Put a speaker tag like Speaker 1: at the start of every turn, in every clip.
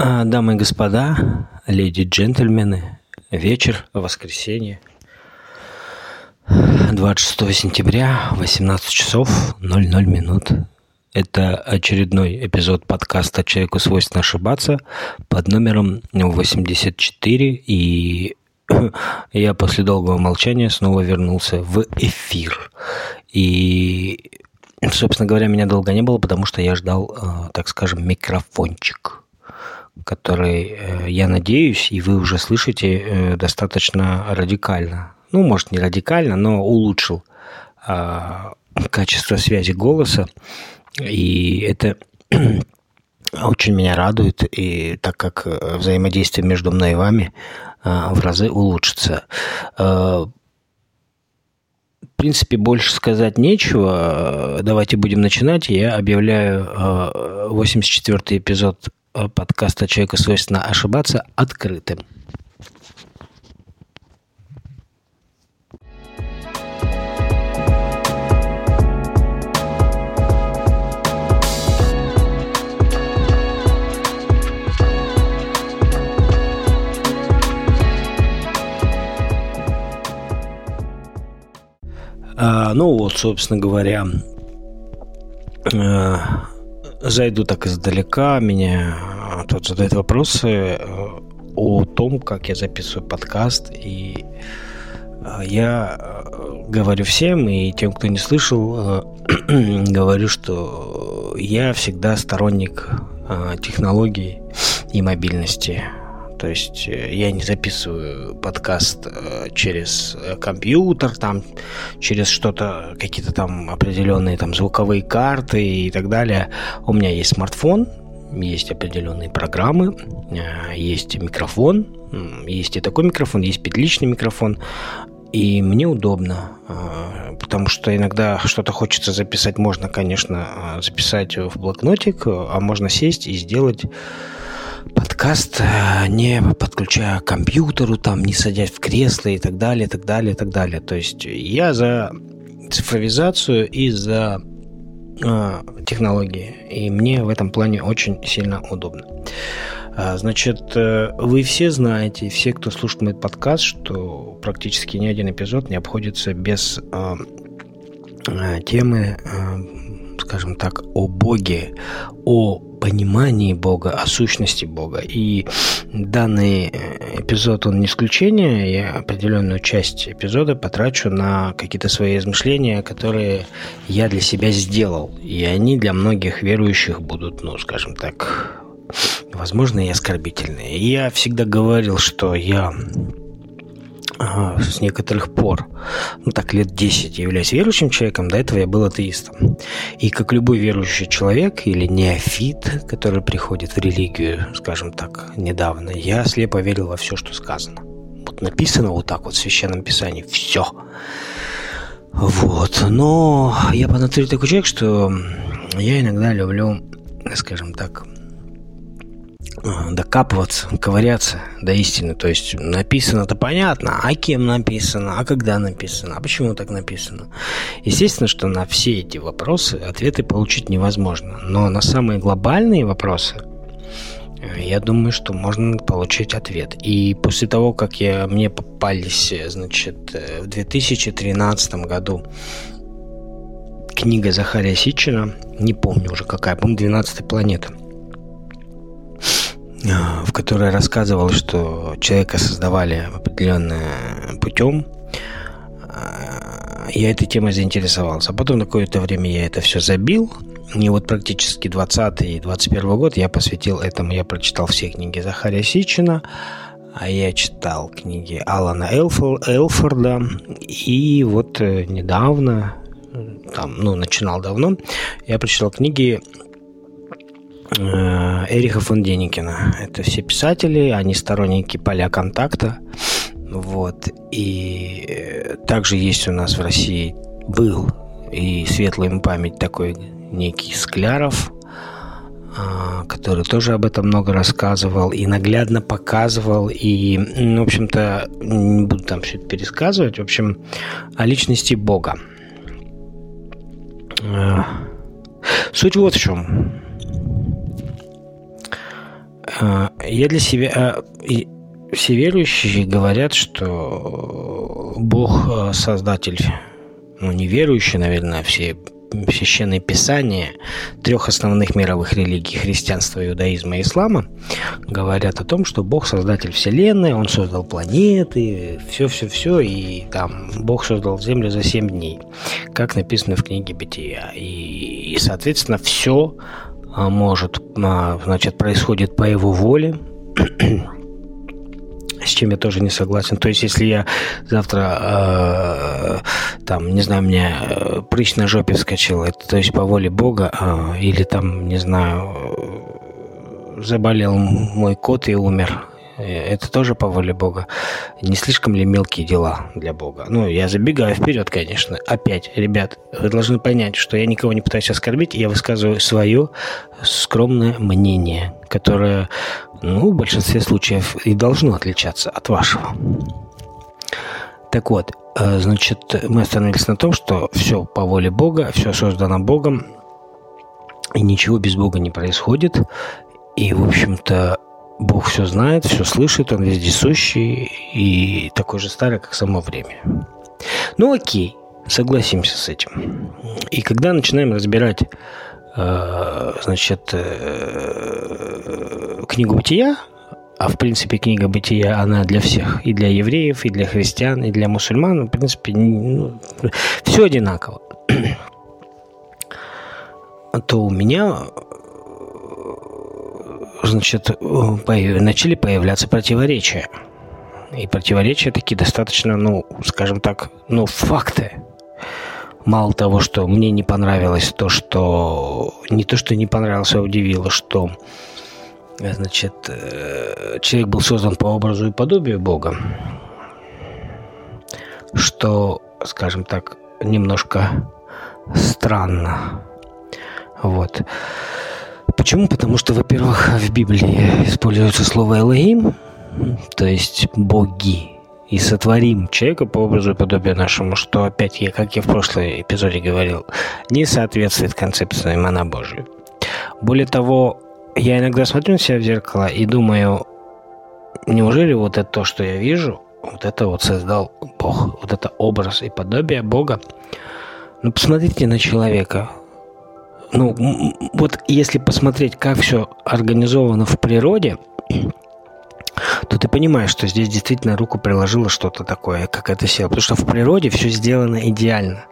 Speaker 1: А, дамы и господа, леди джентльмены, вечер, воскресенье, 26 сентября, 18 часов 00 минут. Это очередной эпизод подкаста «Человеку свойственно ошибаться» под номером 84. И я после долгого молчания снова вернулся в эфир. И, собственно говоря, меня долго не было, потому что я ждал, э, так скажем, микрофончик который, э, я надеюсь, и вы уже слышите э, достаточно радикально. Ну, может, не радикально, но улучшил а, качество связи голоса. И это очень меня радует, и так как взаимодействие между мной и вами в разы улучшится. В принципе, больше сказать нечего. Давайте будем начинать. Я объявляю 84-й эпизод Э, подкаста «Человеку свойственно ошибаться» открытым. А, ну вот, собственно говоря, э, зайду так издалека, меня а, тут задают вопросы э, о том, как я записываю подкаст, и э, я э, говорю всем, и тем, кто не слышал, говорю, что я всегда сторонник технологий и мобильности. То есть э, я не записываю подкаст э, через э, компьютер, там, через что-то, какие-то там определенные там звуковые карты и так далее. У меня есть смартфон, есть определенные программы, есть микрофон, есть и такой микрофон, есть петличный микрофон. И мне удобно, потому что иногда что-то хочется записать, можно, конечно, записать в блокнотик, а можно сесть и сделать подкаст, э, не подключая к компьютеру, там, не садясь в кресло и так далее, и так далее, и так далее. То есть я за цифровизацию и за э, технологии. И мне в этом плане очень сильно удобно. А, значит, э, вы все знаете, все, кто слушает мой подкаст, что практически ни один эпизод не обходится без э, э, темы, э, скажем так, о Боге, о понимании Бога, о сущности Бога. И данный э, эпизод, он не исключение. Я определенную часть эпизода потрачу на какие-то свои измышления, которые я для себя сделал. И они для многих верующих будут, ну, скажем так, возможно, и оскорбительные. И я всегда говорил, что я с некоторых пор, ну так лет 10, являюсь верующим человеком, до этого я был атеистом. И как любой верующий человек или неофит, который приходит в религию, скажем так, недавно, я слепо верил во все, что сказано. Вот написано вот так вот в Священном Писании все. Вот. Но я по натуре такой человек, что я иногда люблю, скажем так, докапываться, ковыряться до истины. То есть написано-то понятно, а кем написано, а когда написано, а почему так написано. Естественно, что на все эти вопросы ответы получить невозможно. Но на самые глобальные вопросы э, я думаю, что можно получить ответ. И после того, как я, мне попались, значит, э, в 2013 году книга Захария Сичина, не помню уже какая, по-моему, «12 планета», в которой рассказывал, что человека создавали определенным путем. А, я этой темой заинтересовался. А потом на какое-то время я это все забил. И вот практически 20 и 21 год я посвятил этому. Я прочитал все книги Захария Сичина, а я читал книги Алана Элфор, Элфорда. И вот э, недавно, там, ну, начинал давно, я прочитал книги Эриха фон Деникина. Это все писатели, они сторонники поля контакта. Вот. И э, также есть у нас в России был и светлая им память такой некий Скляров, а, который тоже об этом много рассказывал и наглядно показывал. И, в общем-то, не буду там все это пересказывать. В общем, о личности Бога. Э, суть вот в чем. А, я для себя... Все верующие говорят, что Бог создатель, ну, не верующие, наверное, все священные писания трех основных мировых религий христианства, иудаизма и ислама говорят о том, что Бог создатель Вселенной, Он создал планеты, все-все-все, и там Бог создал Землю за семь дней, как написано в книге Бытия. И, и соответственно, все а, может, а, значит, происходит по Его воле, с чем я тоже не согласен. То есть, если я завтра, э, там, не знаю, мне э, прыщ на жопе вскочил, это, то есть, по воле Бога, э, или там, не знаю, заболел мой кот и умер, это тоже по воле Бога. Не слишком ли мелкие дела для Бога? Ну, я забегаю вперед, конечно. Опять, ребят, вы должны понять, что я никого не пытаюсь оскорбить, я высказываю свое скромное мнение, которое, ну, в большинстве случаев и должно отличаться от вашего. Так вот, э, значит, мы остановились на том, что все по воле Бога, все создано Богом, и ничего без Бога не происходит. И, в общем-то, Бог все знает, все слышит, Он вездесущий и такой же старый, как само время. Ну окей, согласимся с этим. И когда начинаем разбирать э, значит, э, книгу бытия, а в принципе книга бытия, она для всех, и для евреев, и для христиан, и для мусульман, в принципе, ну, все одинаково, то у меня значит, начали появляться противоречия. И противоречия такие достаточно, ну, скажем так, ну, факты. Мало того, что мне не понравилось то, что... Не то, что не понравилось, а удивило, что значит, э, человек был создан по образу и подобию Бога, что, скажем так, немножко странно. Вот. Почему? Потому что, во-первых, в Библии используется слово «элогим», то есть «боги», и сотворим человека по образу и подобию нашему, что, опять, я, как я в прошлом эпизоде говорил, не соответствует концепции имена Божию. Более того, я иногда смотрю на себя в зеркало и думаю, неужели вот это то, что я вижу, вот это вот создал Бог, вот это образ и подобие Бога? Ну, посмотрите на человека ну, вот если посмотреть, как все организовано в природе, то ты понимаешь, что здесь действительно руку приложило что-то такое, как это сила. Потому что в природе все сделано идеально.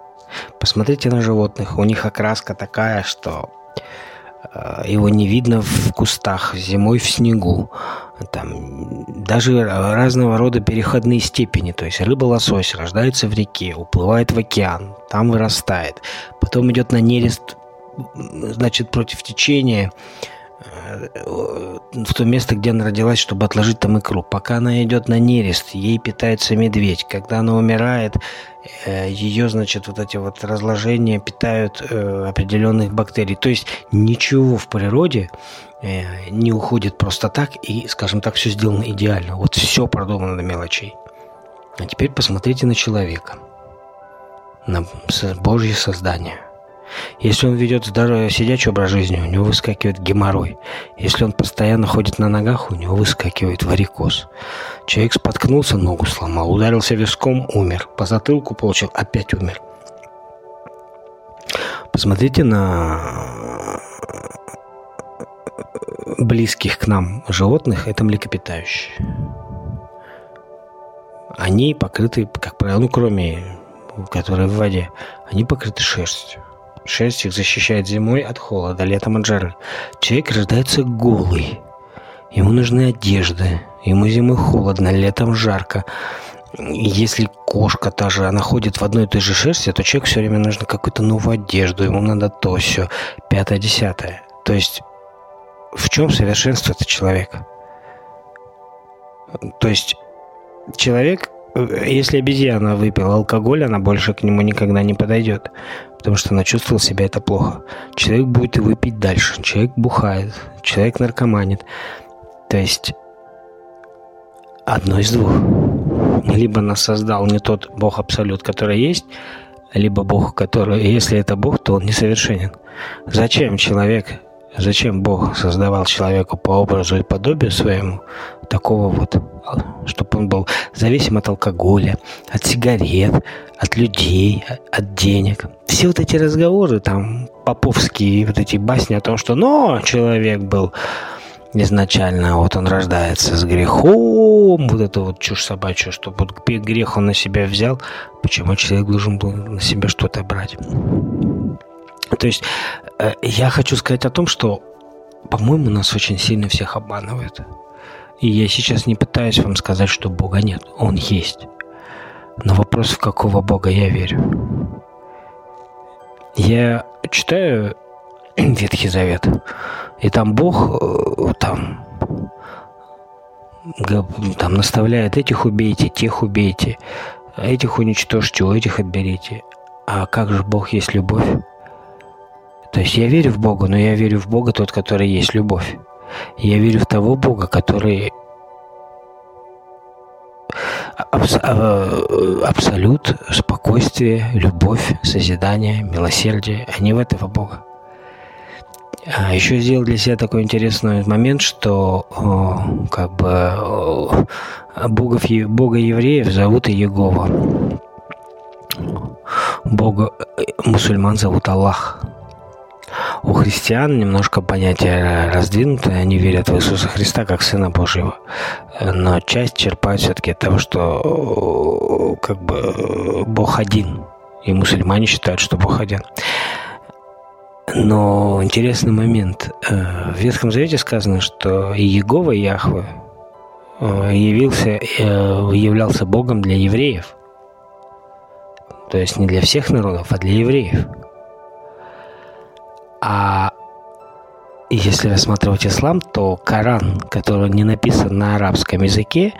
Speaker 1: Посмотрите на животных. У них окраска такая, что э, его не видно в кустах, зимой в снегу. Там даже разного рода переходные степени. То есть рыба-лосось рождается в реке, уплывает в океан, там вырастает. Потом идет на нерест значит, против течения э, в то место, где она родилась, чтобы отложить там икру. Пока она идет на нерест, ей питается медведь. Когда она умирает, э, ее, значит, вот эти вот разложения питают э, определенных бактерий. То есть ничего в природе не уходит просто так, и, скажем так, все сделано идеально. Вот все продумано до мелочей. А теперь посмотрите на человека, на Божье создание. Если он ведет здоровый сидячий образ жизни, у него выскакивает геморрой. Если он постоянно ходит на ногах, у него выскакивает варикоз. Человек споткнулся, ногу сломал, ударился виском, умер. По затылку получил, опять умер. Посмотрите на близких к нам животных, это млекопитающие. Они покрыты, как правило, ну, кроме которые в воде, они покрыты шерстью. Шерсть их защищает зимой от холода, летом от жары. Человек рождается голый. Ему нужны одежды. Ему зимой холодно, летом жарко. Если кошка та же, она ходит в одной и той же шерсти, то человеку все время нужно какую-то новую одежду, ему надо то, все, пятое, десятое. То есть в чем совершенство это человека? То есть человек если обезьяна выпила алкоголь, она больше к нему никогда не подойдет, потому что она чувствовала себя это плохо. Человек будет и выпить дальше. Человек бухает, человек наркоманит. То есть одно из двух. Либо нас создал не тот Бог Абсолют, который есть, либо Бог, который, если это Бог, то он несовершенен. Зачем человек Зачем Бог создавал человека по образу и подобию своему, такого вот, чтобы он был зависим от алкоголя, от сигарет, от людей, от денег. Все вот эти разговоры, там, поповские вот эти басни о том, что, но человек был изначально, вот он рождается с грехом, вот это вот чушь собачья, что вот грех он на себя взял, почему человек должен был на себя что-то брать? То есть э, я хочу сказать о том, что, по-моему, нас очень сильно всех обманывают. И я сейчас не пытаюсь вам сказать, что Бога нет. Он есть. Но вопрос, в какого Бога я верю. Я читаю Ветхий Завет, и там Бог э, там, там наставляет этих убейте, тех убейте, этих уничтожьте, у этих отберите. А как же Бог есть любовь? То есть я верю в Бога, но я верю в Бога тот, который есть любовь. Я верю в того Бога, который абс- э, абсолют, спокойствие, любовь, созидание, милосердие, не в этого Бога. А еще сделал для себя такой интересный момент, что о, как бы о, богов, бога евреев зовут Иегова. Бога э, мусульман зовут Аллах. У христиан немножко понятие раздвинуто, они верят в Иисуса Христа как Сына Божьего. Но часть черпают все-таки от того, что как бы Бог один. И мусульмане считают, что Бог один. Но интересный момент. Э, в Ветхом Завете сказано, что Иегова Яхве э, явился, э, являлся Богом для евреев. То есть не для всех народов, а для евреев. А если рассматривать ислам, то Коран, который не написан на арабском языке,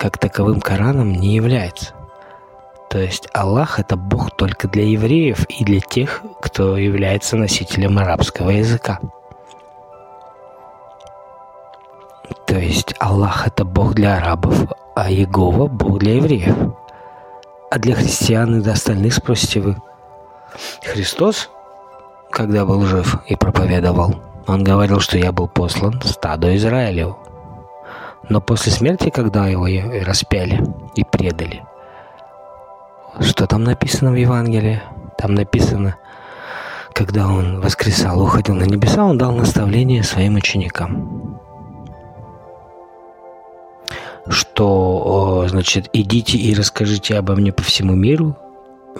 Speaker 1: как таковым Кораном не является. То есть Аллах – это Бог только для евреев и для тех, кто является носителем арабского языка. То есть Аллах – это Бог для арабов, а Иегова – Бог для евреев. А для христиан и до остальных спросите вы. Христос когда был жив и проповедовал, он говорил, что я был послан стаду Израилеву. Но после смерти, когда его распяли и предали, что там написано в Евангелии? Там написано, когда он воскресал, уходил на небеса, он дал наставление своим ученикам. Что, значит, идите и расскажите обо мне по всему миру,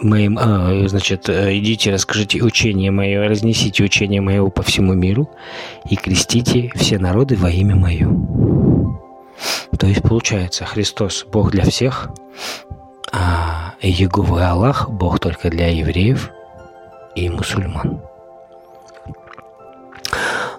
Speaker 1: моим, а, значит, э, идите, расскажите учение мое, разнесите учение мое по всему миру и крестите все народы во имя мое. То есть получается, Христос Бог для всех, а Егова и Аллах Бог только для евреев и мусульман.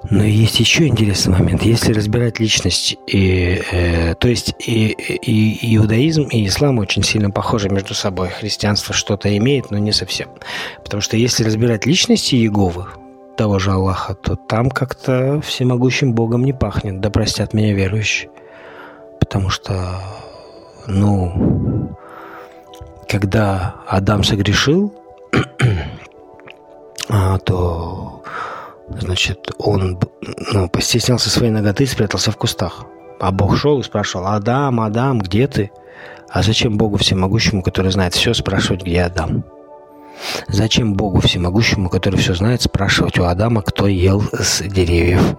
Speaker 1: Но есть еще интересный момент. Если разбирать личность, и, э, то есть и, и иудаизм, и ислам очень сильно похожи между собой. Христианство что-то имеет, но не совсем. Потому что если разбирать личности Иеговы, того же Аллаха, то там как-то всемогущим Богом не пахнет. Да простят меня верующие. Потому что, ну, когда Адам согрешил, а, то Значит, он ну, постеснялся своей ноготы и спрятался в кустах. А Бог шел и спрашивал, «Адам, Адам, где ты?» А зачем Богу Всемогущему, который знает все, спрашивать, где Адам? Зачем Богу Всемогущему, который все знает, спрашивать у Адама, кто ел с деревьев,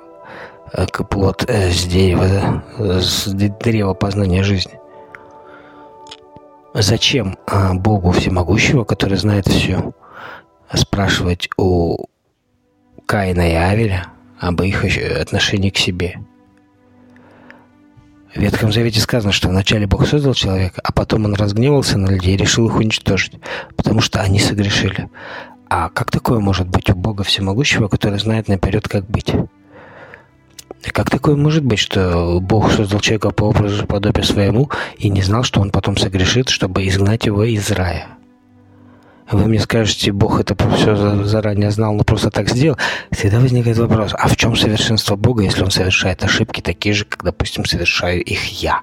Speaker 1: э, плод э, с дерева, с древа познания жизни? Зачем а, Богу Всемогущего, который знает все, спрашивать у Каина и Авеля об их отношении к себе. В Ветхом Завете сказано, что вначале Бог создал человека, а потом он разгневался на людей и решил их уничтожить, потому что они согрешили. А как такое может быть у Бога Всемогущего, который знает наперед, как быть? Как такое может быть, что Бог создал человека по образу и подобию своему и не знал, что он потом согрешит, чтобы изгнать его из рая? Вы мне скажете, Бог это все заранее знал, но просто так сделал, всегда возникает вопрос, а в чем совершенство Бога, если он совершает ошибки такие же, как, допустим, совершаю их я?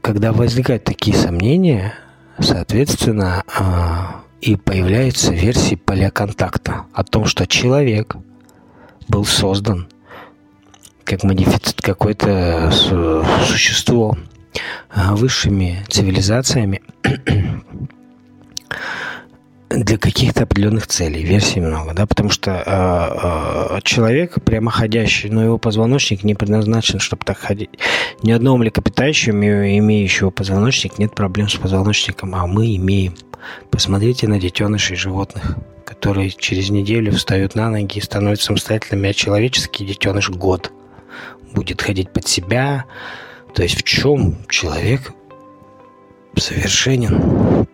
Speaker 1: Когда возникают такие сомнения, соответственно, а, и появляются версии поля контакта о том, что человек был создан как модифицит какое-то существо а, высшими цивилизациями для каких-то определенных целей. Версий много, да, потому что э, человек прямоходящий, но его позвоночник не предназначен, чтобы так ходить. Ни одного млекопитающего, имеющего позвоночник, нет проблем с позвоночником, а мы имеем. Посмотрите на детенышей животных, которые через неделю встают на ноги и становятся самостоятельными, а человеческий детеныш год будет ходить под себя. То есть в чем человек совершенен?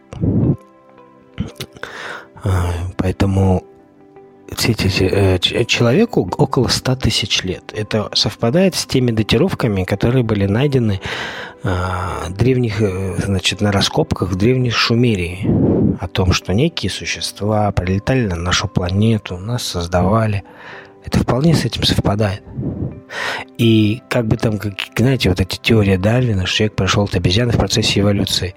Speaker 1: А, поэтому э, человеку около 100 тысяч лет. Это совпадает с теми датировками, которые были найдены а, древних, э, значит, на раскопках в древних Шумерии о том, что некие существа прилетали на нашу планету, нас создавали. Это вполне с этим совпадает. И как бы там, как, знаете, вот эти теория Дарвина, что человек прошел от обезьяны в процессе эволюции,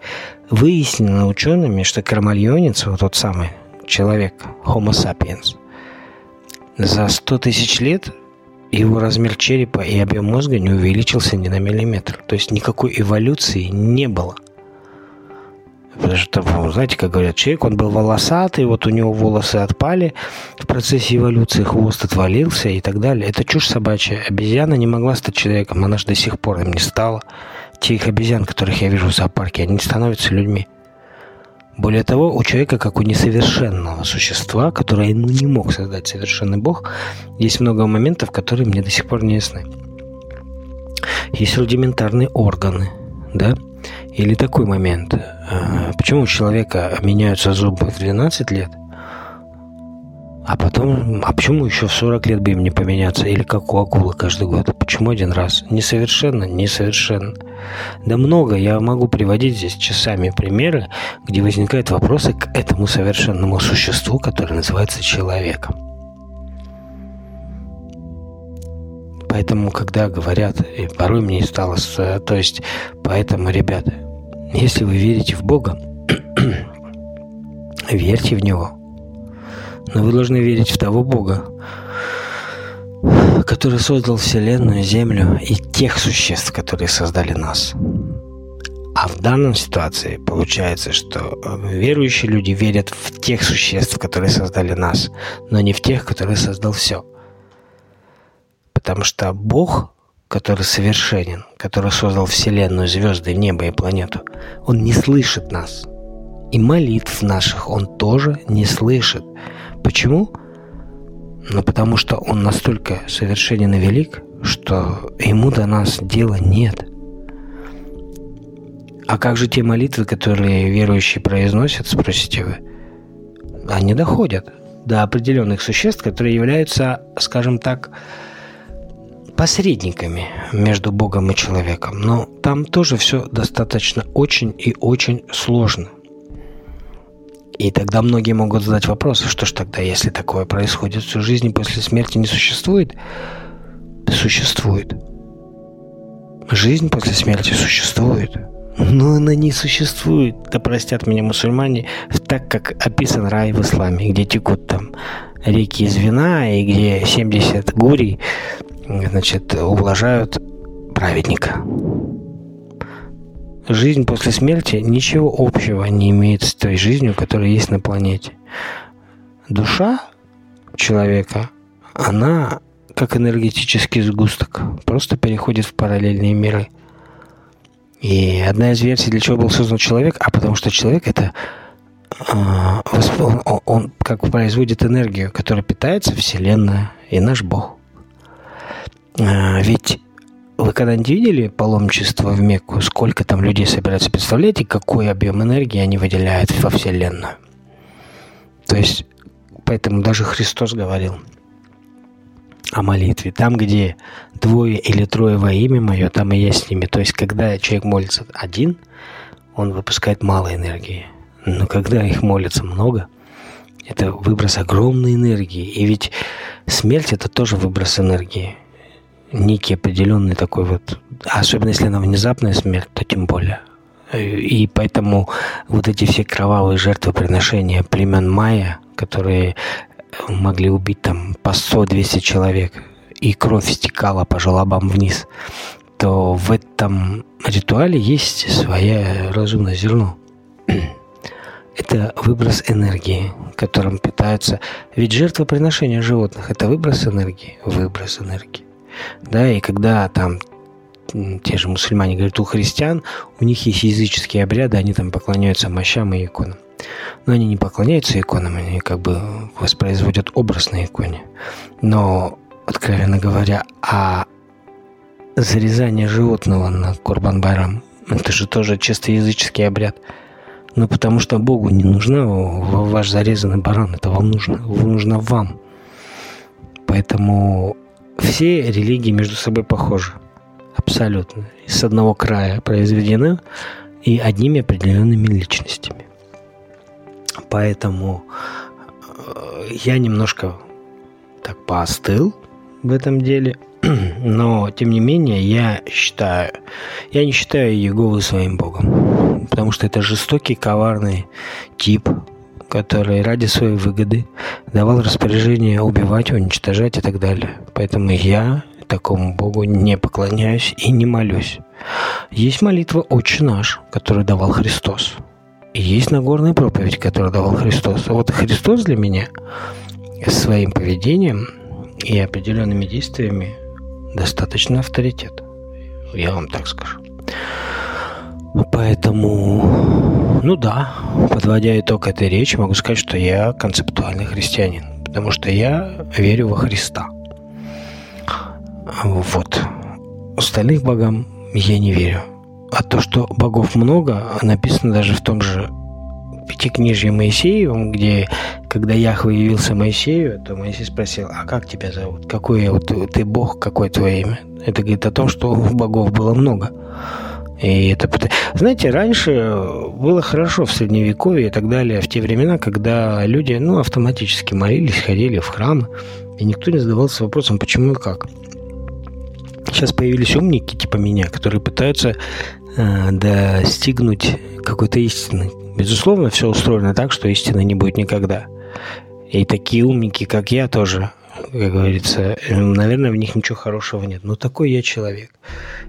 Speaker 1: выяснено учеными, что кармальонец, вот тот самый человек, Homo sapiens, за 100 тысяч лет его размер черепа и объем мозга не увеличился ни на миллиметр. То есть никакой эволюции не было. Потому что, знаете, как говорят, человек, он был волосатый, вот у него волосы отпали в процессе эволюции, хвост отвалился и так далее. Это чушь собачья. Обезьяна не могла стать человеком, она же до сих пор им не стала. Тех обезьян, которых я вижу в зоопарке, они становятся людьми. Более того, у человека, как у несовершенного существа, которое ну, не мог создать совершенный Бог, есть много моментов, которые мне до сих пор не ясны. Есть рудиментарные органы, да? Или такой момент. А, почему у человека меняются зубы в 12 лет, а потом, а почему еще в 40 лет бы им не поменяться? Или как у акулы каждый год? Почему один раз? Несовершенно, несовершенно. Да много, я могу приводить здесь часами примеры, где возникают вопросы к этому совершенному существу, которое называется человеком. Поэтому, когда говорят, и порой мне стало... То есть, поэтому, ребята, если вы верите в Бога, верьте в Него – но вы должны верить в того Бога, который создал Вселенную, Землю и тех существ, которые создали нас. А в данной ситуации получается, что э, верующие люди верят в тех существ, которые создали нас, но не в тех, которые создал все. Потому что Бог, который совершенен, который создал Вселенную, звезды, небо и планету, Он не слышит нас. И молитв наших Он тоже не слышит. Почему? Ну, потому что он настолько совершенен и велик, что ему до нас дела нет. А как же те молитвы, которые верующие произносят, спросите вы? Они доходят до определенных существ, которые являются, скажем так, посредниками между Богом и человеком. Но там тоже все достаточно очень и очень сложно – и тогда многие могут задать вопрос, что ж тогда, если такое происходит, всю жизнь после смерти не существует? Существует. Жизнь после смерти существует. Но она не существует, да простят меня мусульмане, так как описан рай в исламе, где текут там реки из вина, и где 70 гурий, значит, ублажают праведника. Жизнь после смерти ничего общего не имеет с той жизнью, которая есть на планете. Душа человека, она как энергетический сгусток, просто переходит в параллельные миры. И одна из версий, для чего был создан человек, а потому что человек это а, он, он как производит энергию, которая питается Вселенная и наш Бог. А, ведь вы когда-нибудь видели паломничество в Мекку? Сколько там людей собирается? Представляете, какой объем энергии они выделяют во Вселенную? То есть, поэтому даже Христос говорил о молитве. Там, где двое или трое во имя мое, там и я с ними. То есть, когда человек молится один, он выпускает мало энергии. Но когда их молится много, это выброс огромной энергии. И ведь смерть – это тоже выброс энергии некий определенный такой вот, особенно если она внезапная смерть, то тем более. И поэтому вот эти все кровавые жертвоприношения племен майя, которые могли убить там по 100-200 человек, и кровь стекала по желобам вниз, то в этом ритуале есть свое разумное зерно. Это выброс энергии, которым питаются... Ведь жертвоприношение животных – это выброс энергии, выброс энергии. Да, и когда там те же мусульмане говорят, у христиан, у них есть языческие обряды, они там поклоняются мощам и иконам. Но они не поклоняются иконам, они как бы воспроизводят образ на иконе. Но, откровенно говоря, а зарезание животного на Курбан-Байрам – это же тоже чисто языческий обряд. Ну, потому что Богу не нужна ваш зарезанный баран, это вам нужно, нужно вам. Поэтому все религии между собой похожи. Абсолютно. С одного края произведены и одними определенными личностями. Поэтому э, я немножко так поостыл в этом деле. Но, тем не менее, я считаю, я не считаю Егову своим богом. Потому что это жестокий, коварный тип, который ради своей выгоды давал распоряжение убивать, уничтожать и так далее. Поэтому я такому Богу не поклоняюсь и не молюсь. Есть молитва «Отче наш», которую давал Христос. И есть Нагорная проповедь, которую давал Христос. А вот Христос для меня своим поведением и определенными действиями достаточно авторитет. Я вам так скажу. Поэтому, ну да, подводя итог этой речи, могу сказать, что я концептуальный христианин, потому что я верю во Христа. Вот. Остальных богам я не верю. А то, что богов много, написано даже в том же Пятикнижье Моисеевом, где, когда Яхва явился Моисею, то Моисей спросил, а как тебя зовут? Какой вот, ты бог, какое твое имя? Это говорит о том, что богов было много. И это... Знаете, раньше было хорошо в Средневековье и так далее, в те времена, когда люди ну, автоматически молились, ходили в храм, и никто не задавался вопросом, почему и как. Сейчас появились умники типа меня, которые пытаются э, достигнуть какой-то истины. Безусловно, все устроено так, что истины не будет никогда. И такие умники, как я, тоже, как говорится, э, наверное, в них ничего хорошего нет. Но такой я человек.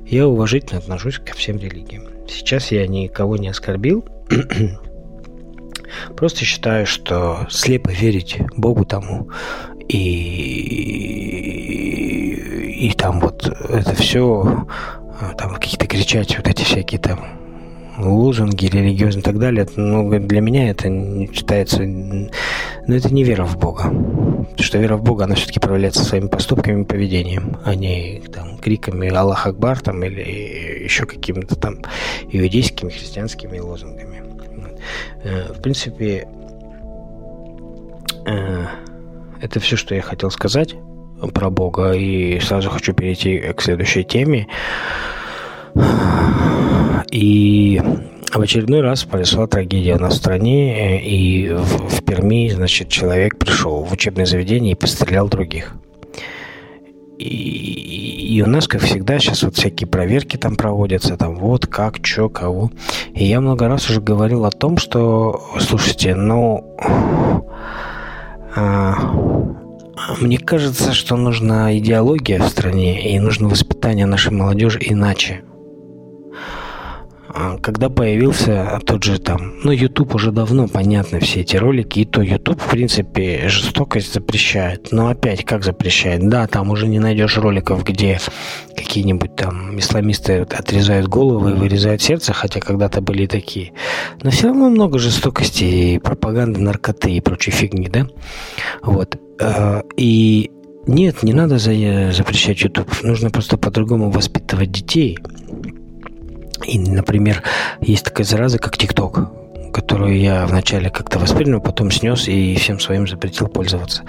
Speaker 1: Я уважительно отношусь ко всем религиям. Сейчас я никого не оскорбил. Просто считаю, что слепо верить Богу тому и, и там вот это все, там какие-то кричать, вот эти всякие там лозунги религиозные и так далее, ну, для меня это считается, ну, это не вера в Бога. Потому что вера в Бога, она все-таки проявляется своими поступками и поведением, а не там, криками Аллах Акбар там, или еще какими-то там иудейскими, христианскими лозунгами. Э, в принципе, э, это все, что я хотел сказать про Бога. И сразу хочу перейти к следующей теме. И в очередной раз произошла трагедия у нас в стране, и в, в Перми, значит, человек пришел в учебное заведение и пострелял других. И, и у нас, как всегда, сейчас вот всякие проверки там проводятся, там вот, как, что, кого. И я много раз уже говорил о том, что, слушайте, ну, а, мне кажется, что нужна идеология в стране и нужно воспитание нашей молодежи иначе. А когда появился тот же там, ну, YouTube уже давно понятно все эти ролики, и то YouTube, в принципе, жестокость запрещает. Но опять, как запрещает? Да, там уже не найдешь роликов, где какие-нибудь там исламисты отрезают головы и вырезают сердце, хотя когда-то были такие. Но все равно много жестокости и пропаганды, наркоты и прочей фигни, да? Вот. А, и нет, не надо запрещать YouTube. Нужно просто по-другому воспитывать детей. И, например, есть такая зараза, как ТикТок, которую я вначале как-то воспринял, потом снес и всем своим запретил пользоваться.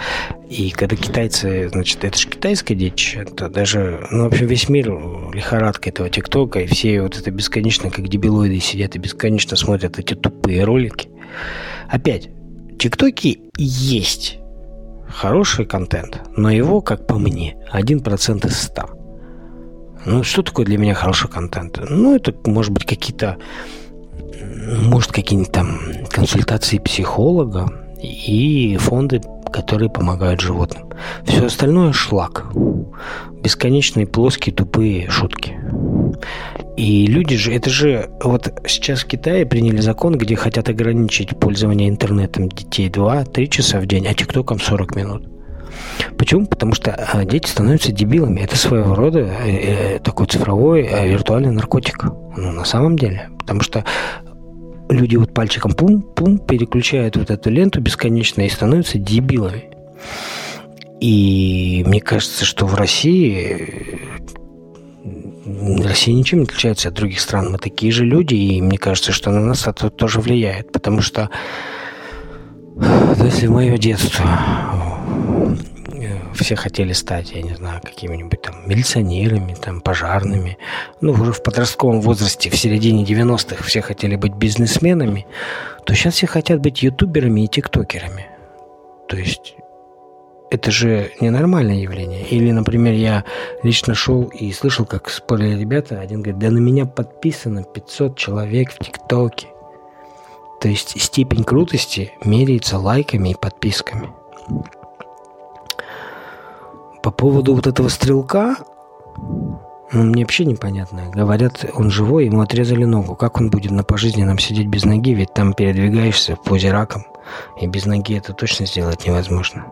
Speaker 1: И когда китайцы, значит, это же китайская дичь, это даже, ну, в общем, весь мир лихорадка этого ТикТока, и все вот это бесконечно, как дебилоиды сидят и бесконечно смотрят эти тупые ролики. Опять, ТикТоки есть хороший контент, но его, как по мне, 1% из 100. Ну, что такое для меня хороший контент? Ну, это, может быть, какие-то может, какие-нибудь там консультации психолога и фонды, которые помогают животным. Все остальное шлак. Бесконечные плоские тупые шутки. И люди же, это же, вот сейчас в Китае приняли закон, где хотят ограничить пользование интернетом детей 2-3 часа в день, а тиктоком 40 минут. Почему? Потому что а, дети становятся дебилами. Это своего рода э, э, такой цифровой э, виртуальный наркотик. Ну, на самом деле. Потому что люди вот пальчиком пум-пум переключают вот эту ленту бесконечно и становятся дебилами. И мне кажется, что в России Россия ничем не отличается от других стран. Мы такие же люди, и мне кажется, что на нас это тоже влияет, потому что если мое детство все хотели стать, я не знаю, какими-нибудь там милиционерами, там, пожарными. Ну, уже в подростковом возрасте, в середине 90-х все хотели быть бизнесменами, то сейчас все хотят быть ютуберами и тиктокерами. То есть это же ненормальное явление. Или, например, я лично шел и слышал, как спорили ребята. Один говорит, да на меня подписано 500 человек в ТикТоке. То есть степень крутости меряется лайками и подписками. По поводу вот этого стрелка, ну, мне вообще непонятно. Говорят, он живой, ему отрезали ногу. Как он будет на пожизненном сидеть без ноги? Ведь там передвигаешься в позе раком. И без ноги это точно сделать невозможно.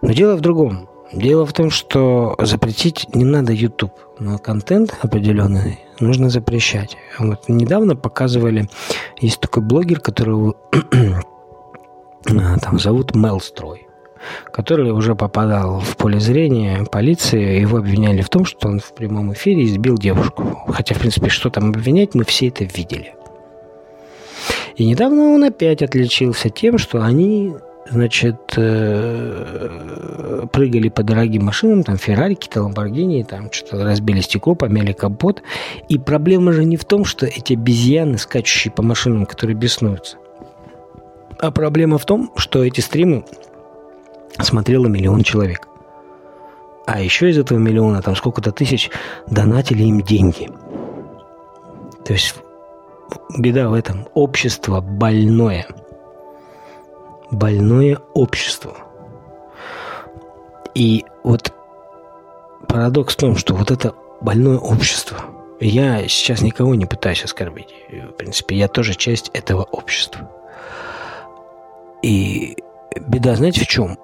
Speaker 1: Но дело в другом. Дело в том, что запретить не надо YouTube, но контент определенный нужно запрещать. Вот недавно показывали, есть такой блогер, которого там зовут Мелстрой, который уже попадал в поле зрения полиции. Его обвиняли в том, что он в прямом эфире избил девушку. Хотя, в принципе, что там обвинять, мы все это видели. И недавно он опять отличился тем, что они значит, э, прыгали по дорогим машинам, там, Феррари, какие-то Ламборгини, там, что-то разбили стекло, помяли капот. И проблема же не в том, что эти обезьяны, скачущие по машинам, которые беснуются. А проблема в том, что эти стримы смотрело миллион человек. А еще из этого миллиона, там сколько-то тысяч, донатили им деньги. То есть беда в этом. Общество больное – больное общество. И вот парадокс в том, что вот это больное общество, я сейчас никого не пытаюсь оскорбить. В принципе, я тоже часть этого общества. И беда, знаете, в чем?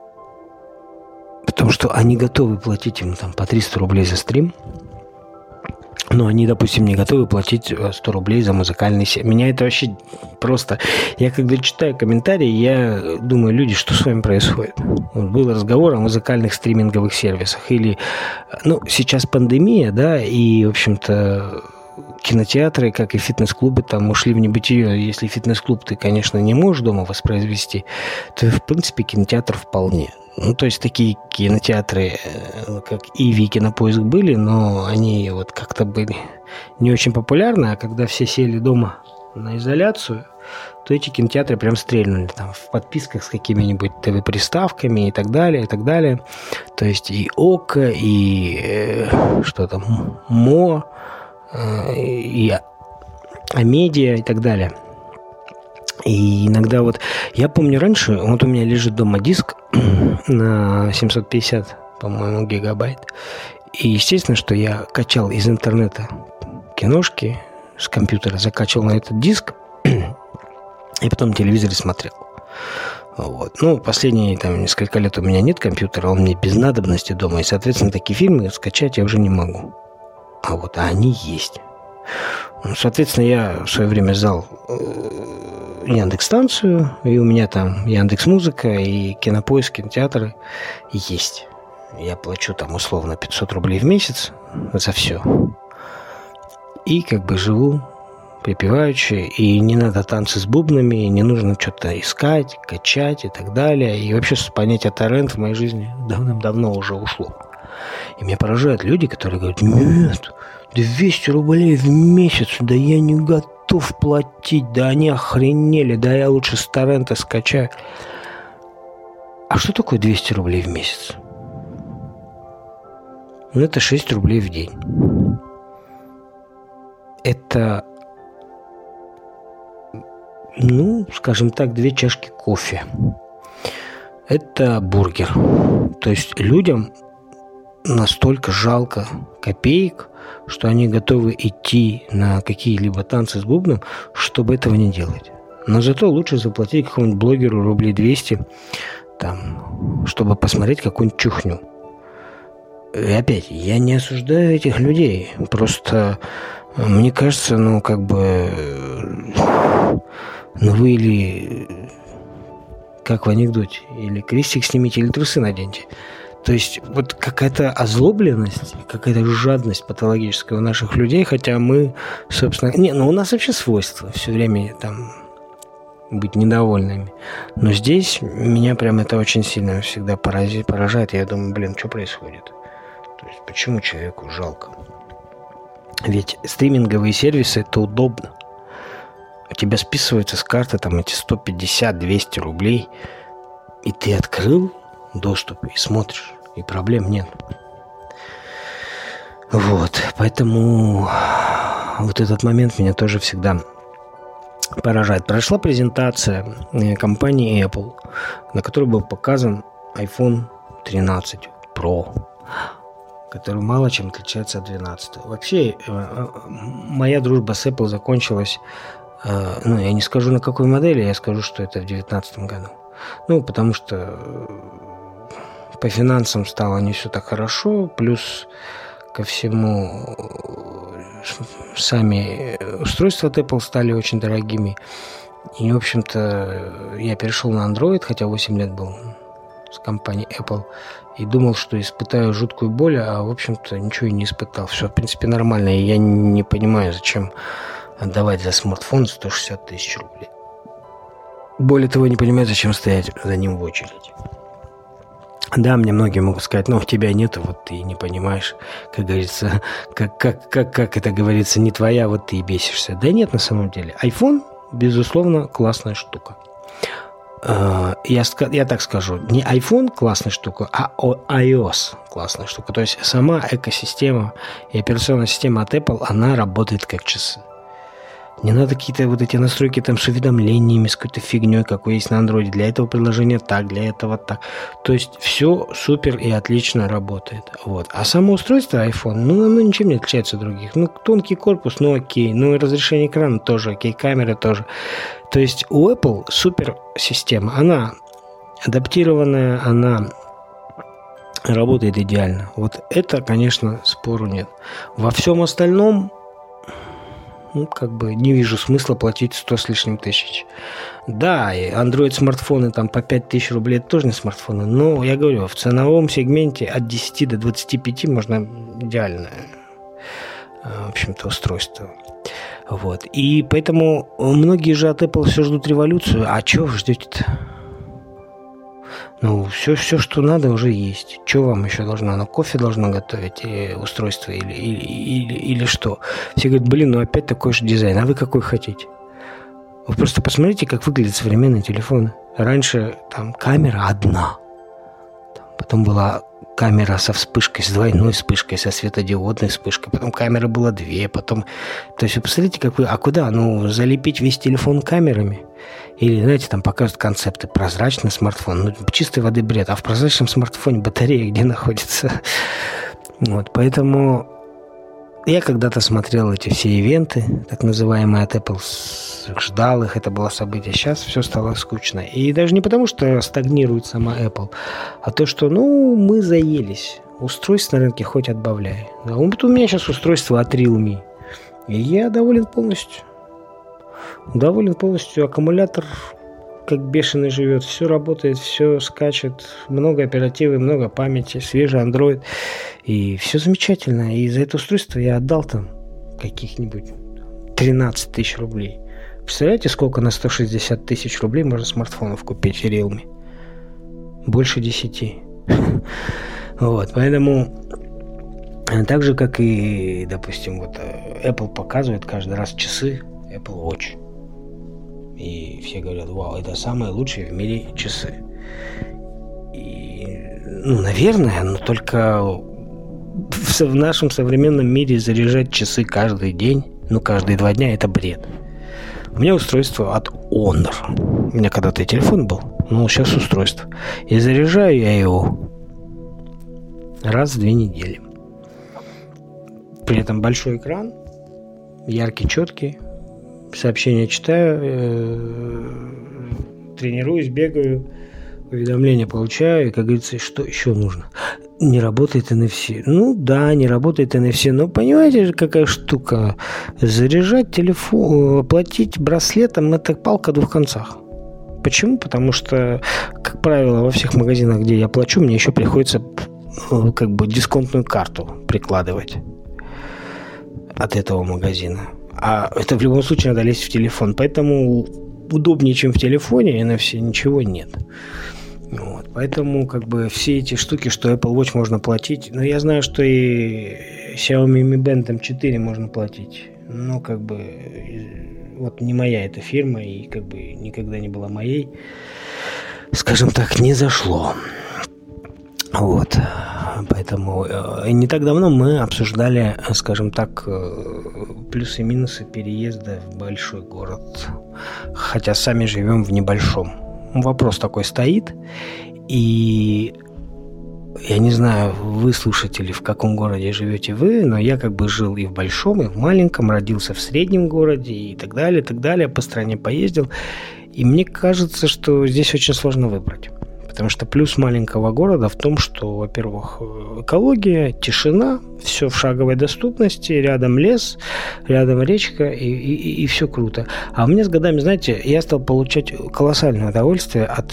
Speaker 1: Потому что они готовы платить ему там по 300 рублей за стрим – но они, допустим, не готовы платить 100 э, рублей за музыкальный сет. Меня это вообще просто... Я когда читаю комментарии, я думаю, люди, что с вами происходит? Вот был разговор о музыкальных стриминговых сервисах. Или, ну, сейчас пандемия, да, и, в общем-то, кинотеатры, как и фитнес-клубы, там ушли в небытие. Если фитнес-клуб ты, конечно, не можешь дома воспроизвести, то, в принципе, кинотеатр вполне. Ну, то есть такие кинотеатры, э, как Иви Кинопоиск были, но они вот как-то были не очень популярны, а когда все сели дома на изоляцию, то эти кинотеатры прям стрельнули там в подписках с какими-нибудь ТВ-приставками и так далее, и так далее. То есть и ОКО, и э, что там, МО, э, и Амедиа и так далее – и иногда вот... Я помню раньше, вот у меня лежит дома диск на 750, по-моему, гигабайт. И естественно, что я качал из интернета киношки с компьютера, закачивал на этот диск и потом телевизоре смотрел. Вот. Ну, последние там, несколько лет у меня нет компьютера, он мне без надобности дома, и, соответственно, такие фильмы скачать я уже не могу. А вот а они есть. Ну, соответственно, я в свое время сдал э, Яндекс станцию, и у меня там Яндекс Музыка и Кинопоиск, кинотеатры есть. Я плачу там условно 500 рублей в месяц за все. И как бы живу припеваючи, и не надо танцы с бубнами, не нужно что-то искать, качать и так далее. И вообще понятие торрент в моей жизни давным-давно уже ушло. И меня поражают люди, которые говорят, нет, 200 рублей в месяц, да я не готов платить, да они охренели, да я лучше с торрента скачаю. А что такое 200 рублей в месяц? Ну, это 6 рублей в день. Это ну, скажем так, две чашки кофе. Это бургер. То есть людям настолько жалко копеек, что они готовы идти на какие-либо танцы с бубном, чтобы этого не делать. Но зато лучше заплатить какому-нибудь блогеру рублей 200, там, чтобы посмотреть какую-нибудь чухню. И опять, я не осуждаю этих людей. Просто мне кажется, ну, как бы... Ну, вы или... Как в анекдоте. Или крестик снимите, или трусы наденьте. То есть вот какая-то озлобленность, какая-то жадность патологическая у наших людей, хотя мы, собственно... Не, ну у нас вообще свойство все время там быть недовольными. Но здесь меня прям это очень сильно всегда порази, поражает. Я думаю, блин, что происходит? То есть почему человеку жалко? Ведь стриминговые сервисы это удобно. У тебя списываются с карты там эти 150-200 рублей, и ты открыл доступ и смотришь, и проблем нет. Вот, поэтому вот этот момент меня тоже всегда поражает. Прошла презентация э, компании Apple, на которой был показан iPhone 13 Pro, который мало чем отличается от 12. Вообще, э, э, моя дружба с Apple закончилась, ну, я не скажу на какой модели, я скажу, что это в 2019 году. Ну, потому что по финансам стало не все так хорошо, плюс ко всему сами устройства от Apple стали очень дорогими. И, в общем-то, я перешел на Android, хотя 8 лет был с компанией Apple, и думал, что испытаю жуткую боль, а, в общем-то, ничего и не испытал. Все, в принципе, нормально, и я не понимаю, зачем отдавать за смартфон 160 тысяч рублей. Более того, не понимаю, зачем стоять за ним в очередь. Да, мне многие могут сказать, ну, в тебя нету, вот ты не понимаешь, как говорится, как, как, как, как это говорится, не твоя, вот ты и бесишься. Да нет, на самом деле. iPhone, безусловно, классная штука. А, я, я так скажу, не iPhone классная штука, а iOS классная штука. То есть сама экосистема и операционная система от Apple, она работает как часы. Не надо какие-то вот эти настройки там с уведомлениями, с какой-то фигней, какой есть на андроиде. Для этого приложения так, для этого так. То есть все супер и отлично работает. Вот. А само устройство iPhone, ну, оно ничем не отличается от других. Ну, тонкий корпус, ну, окей. Ну, и разрешение экрана тоже окей, камера тоже. То есть у Apple супер система. Она адаптированная, она работает идеально. Вот это, конечно, спору нет. Во всем остальном ну, как бы не вижу смысла платить 100 с лишним тысяч. Да, и Android смартфоны там по 5 тысяч рублей это тоже не смартфоны, но я говорю, в ценовом сегменте от 10 до 25 можно идеальное, э, в общем-то, устройство. Вот. И поэтому многие же от Apple все ждут революцию. А чего вы ждете-то? Ну, все, все, что надо, уже есть. Что вам еще должно? Оно кофе должно готовить, и устройство или, или, или, или что? Все говорят, блин, ну опять такой же дизайн. А вы какой хотите? Вы просто посмотрите, как выглядят современные телефоны. Раньше там камера одна. Потом была камера со вспышкой, с двойной вспышкой, со светодиодной вспышкой. Потом камеры было две. Потом... То есть вы посмотрите, как вы... А куда? Ну, залепить весь телефон камерами? Или, знаете, там показывают концепты. Прозрачный смартфон. Ну, чистой воды бред. А в прозрачном смартфоне батарея где находится? Вот, поэтому я когда-то смотрел эти все ивенты, так называемые от Apple, ждал их, это было событие. Сейчас все стало скучно. И даже не потому, что стагнирует сама Apple, а то, что, ну, мы заелись. Устройств на рынке хоть отбавляй. Вот у меня сейчас устройство от Realme. И я доволен полностью. Доволен полностью. Аккумулятор как бешеный живет. Все работает, все скачет. Много оперативы, много памяти, свежий Android. И все замечательно. И за это устройство я отдал там каких-нибудь 13 тысяч рублей. Представляете, сколько на 160 тысяч рублей можно смартфонов купить Realme? Больше 10. Вот, поэтому так же, как и, допустим, вот э, Apple показывает каждый раз часы Apple Watch. И все говорят, вау, это самые лучшие в мире часы. И, ну, наверное, но только в нашем современном мире заряжать часы каждый день, ну, каждые два дня, это бред. У меня устройство от Honor. У меня когда-то и телефон был, но сейчас устройство. И заряжаю я его раз в две недели. При этом большой экран, яркий, четкий. Сообщения читаю, э, тренируюсь, бегаю, уведомления получаю, и, как говорится, что еще нужно? Не работает NFC. Ну да, не работает NFC, но понимаете, какая штука? Заряжать телефон, оплатить браслетом – это палка о двух концах. Почему? Потому что, как правило, во всех магазинах, где я плачу, мне еще приходится э, как бы дисконтную карту прикладывать от этого магазина. А это в любом случае надо лезть в телефон. Поэтому удобнее, чем в телефоне, NFC ничего нет. Вот, поэтому как бы все эти штуки, что Apple Watch можно платить, но я знаю, что и Xiaomi Mi Band M4 можно платить, но как бы вот не моя эта фирма и как бы никогда не была моей, скажем так, не зашло. Вот. Поэтому э, не так давно мы обсуждали, скажем так, э, плюсы и минусы переезда в большой город. Хотя сами живем в небольшом. Вопрос такой стоит. И я не знаю, вы слушатели, в каком городе живете вы, но я как бы жил и в большом, и в маленьком, родился в среднем городе и так далее, и так далее, по стране поездил. И мне кажется, что здесь очень сложно выбрать. Потому что плюс маленького города в том, что, во-первых, экология, тишина, все в шаговой доступности, рядом лес, рядом речка, и, и, и все круто. А у меня с годами, знаете, я стал получать колоссальное удовольствие от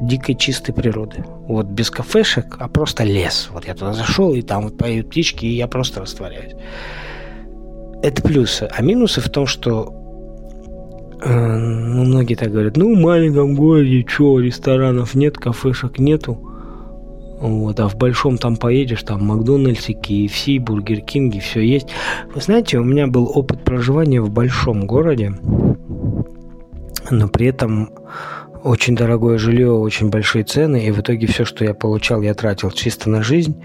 Speaker 1: дикой чистой природы. Вот без кафешек, а просто лес. Вот я туда зашел, и там вот поют птички, и я просто растворяюсь. Это плюсы. А минусы в том, что Э, ну, многие так говорят, ну, в маленьком городе, что, ресторанов нет, кафешек нету. Вот, а в большом там поедешь, там Макдональдс, KFC, Бургер Кинги, все есть. Вы знаете, у меня был опыт проживания в большом городе, но при этом очень дорогое жилье, очень большие цены, и в итоге все, что я получал, я тратил чисто на жизнь,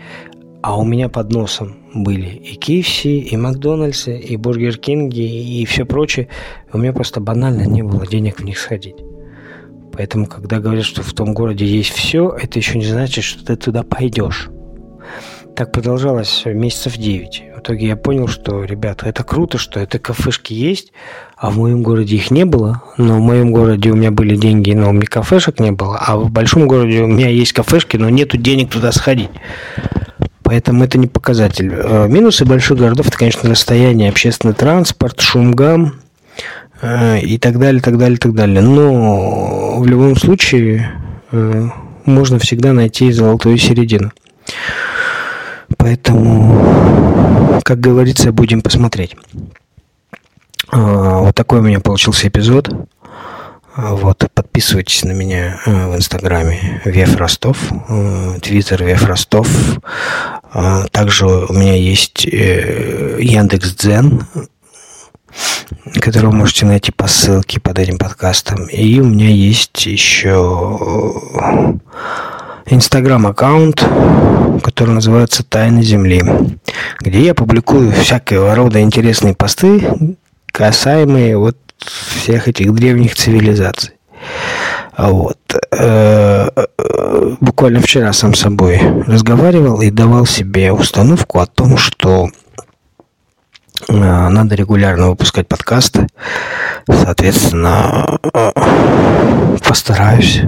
Speaker 1: а у меня под носом были и KFC, и Макдональдсы, и Бургер Кинги, и все прочее. У меня просто банально не было денег в них сходить. Поэтому, когда говорят, что в том городе есть все, это еще не значит, что ты туда пойдешь. Так продолжалось месяцев 9. В итоге я понял, что, ребята, это круто, что это кафешки есть, а в моем городе их не было. Но в моем городе у меня были деньги, но у меня кафешек не было. А в большом городе у меня есть кафешки, но нету денег туда сходить. Поэтому это не показатель. Э, минусы больших городов – это, конечно, расстояние, общественный транспорт, шум, гам э, и так далее, так далее, так далее. Но в любом случае э, можно всегда найти золотую середину. Поэтому, как говорится, будем посмотреть. Вот такой у меня получился эпизод. Вот, подписывайтесь на меня э, в Инстаграме Вев Ростов, э, Твиттер Вев Ростов. А, также у меня есть э, Яндекс Дзен, который вы можете найти по ссылке под этим подкастом. И у меня есть еще Инстаграм-аккаунт, который называется «Тайны Земли», где я публикую всякого рода интересные посты, касаемые вот всех этих древних цивилизаций. Вот. Э, э, буквально вчера сам собой разговаривал и давал себе установку о том, что э, надо регулярно выпускать подкасты. Соответственно, постараюсь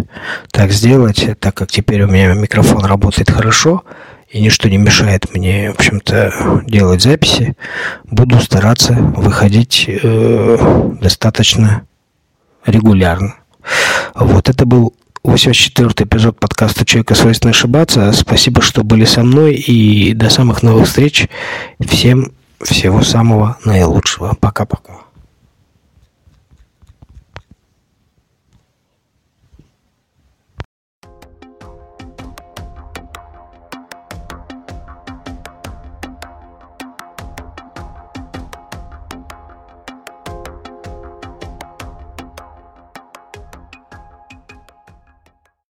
Speaker 1: так сделать, так как теперь у меня микрофон работает хорошо и ничто не мешает мне, в общем-то, делать записи, буду стараться выходить э, достаточно регулярно. Вот это был 84-й эпизод подкаста «Человека свойственно ошибаться». Спасибо, что были со мной, и до самых новых встреч. Всем всего самого наилучшего. Пока-пока.